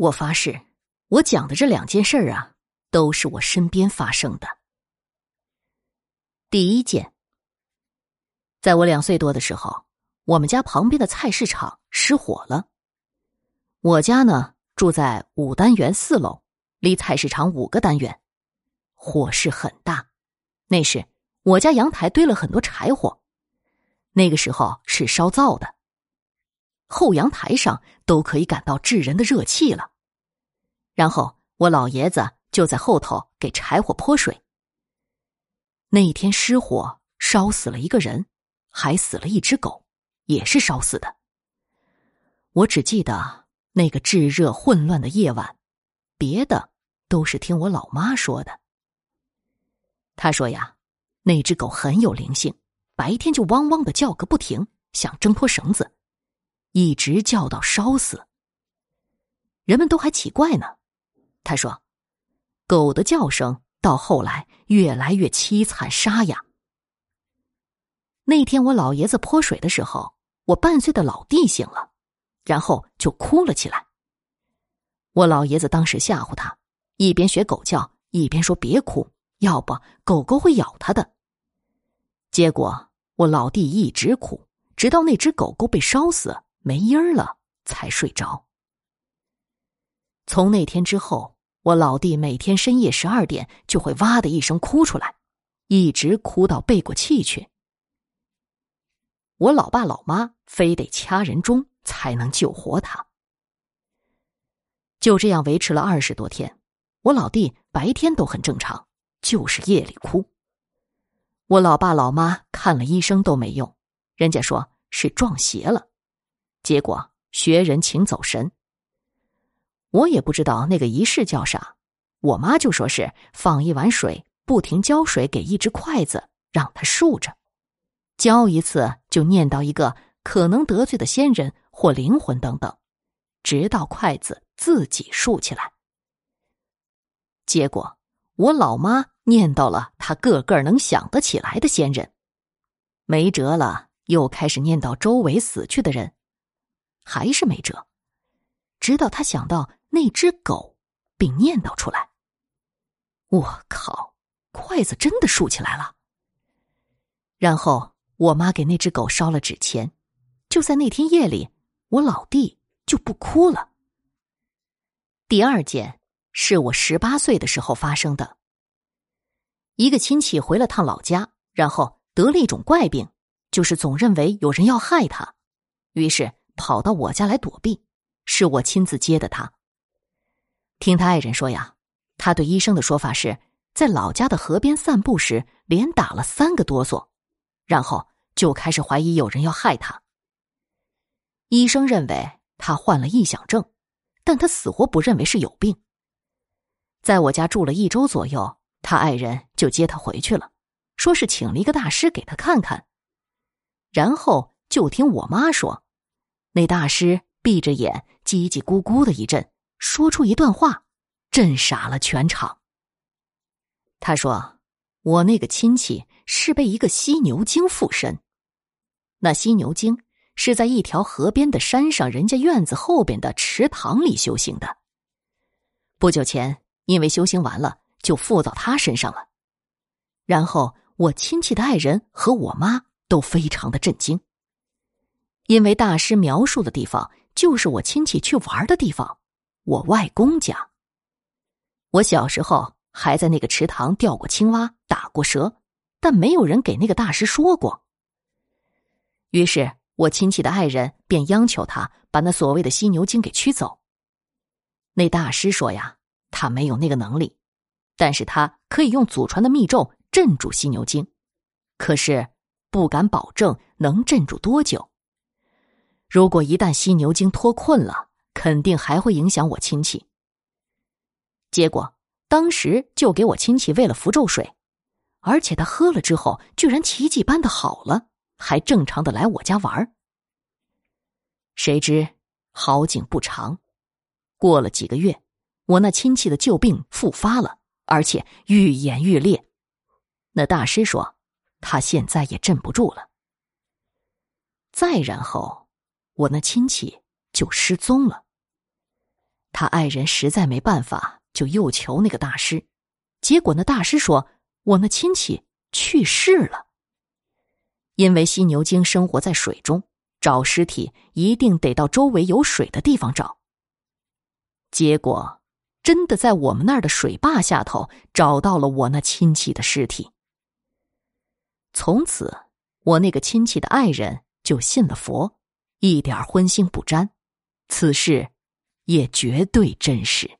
我发誓，我讲的这两件事儿啊，都是我身边发生的。第一件，在我两岁多的时候，我们家旁边的菜市场失火了。我家呢住在五单元四楼，离菜市场五个单元，火势很大。那时我家阳台堆了很多柴火，那个时候是烧灶的，后阳台上都可以感到炙人的热气了。然后我老爷子就在后头给柴火泼水。那一天失火，烧死了一个人，还死了一只狗，也是烧死的。我只记得那个炙热混乱的夜晚，别的都是听我老妈说的。她说呀，那只狗很有灵性，白天就汪汪的叫个不停，想挣脱绳子，一直叫到烧死。人们都还奇怪呢。他说，狗的叫声。到后来越来越凄惨沙哑。那天我老爷子泼水的时候，我半岁的老弟醒了，然后就哭了起来。我老爷子当时吓唬他，一边学狗叫，一边说：“别哭，要不狗狗会咬他的。”结果我老弟一直哭，直到那只狗狗被烧死没音儿了，才睡着。从那天之后。我老弟每天深夜十二点就会哇的一声哭出来，一直哭到背过气去。我老爸老妈非得掐人中才能救活他。就这样维持了二十多天，我老弟白天都很正常，就是夜里哭。我老爸老妈看了医生都没用，人家说是撞邪了，结果学人请走神。我也不知道那个仪式叫啥，我妈就说是放一碗水，不停浇水给一只筷子，让它竖着，浇一次就念叨一个可能得罪的仙人或灵魂等等，直到筷子自己竖起来。结果我老妈念叨了她个个能想得起来的仙人，没辙了，又开始念叨周围死去的人，还是没辙，直到他想到。那只狗，并念叨出来：“我靠，筷子真的竖起来了。”然后我妈给那只狗烧了纸钱。就在那天夜里，我老弟就不哭了。第二件是我十八岁的时候发生的。一个亲戚回了趟老家，然后得了一种怪病，就是总认为有人要害他，于是跑到我家来躲避。是我亲自接的他。听他爱人说呀，他对医生的说法是在老家的河边散步时连打了三个哆嗦，然后就开始怀疑有人要害他。医生认为他患了臆想症，但他死活不认为是有病。在我家住了一周左右，他爱人就接他回去了，说是请了一个大师给他看看。然后就听我妈说，那大师闭着眼叽叽咕咕的一阵。说出一段话，震傻了全场。他说：“我那个亲戚是被一个犀牛精附身，那犀牛精是在一条河边的山上人家院子后边的池塘里修行的。不久前，因为修行完了，就附到他身上了。然后，我亲戚的爱人和我妈都非常的震惊，因为大师描述的地方就是我亲戚去玩的地方。”我外公家。我小时候还在那个池塘钓过青蛙、打过蛇，但没有人给那个大师说过。于是我亲戚的爱人便央求他把那所谓的犀牛精给驱走。那大师说呀，他没有那个能力，但是他可以用祖传的密咒镇住犀牛精，可是不敢保证能镇住多久。如果一旦犀牛精脱困了，肯定还会影响我亲戚。结果当时就给我亲戚喂了符咒水，而且他喝了之后，居然奇迹般的好了，还正常的来我家玩。谁知好景不长，过了几个月，我那亲戚的旧病复发了，而且愈演愈烈。那大师说，他现在也镇不住了。再然后，我那亲戚。就失踪了。他爱人实在没办法，就又求那个大师。结果那大师说：“我那亲戚去世了。因为犀牛精生活在水中，找尸体一定得到周围有水的地方找。”结果，真的在我们那儿的水坝下头找到了我那亲戚的尸体。从此，我那个亲戚的爱人就信了佛，一点荤腥不沾，此事也绝对真实。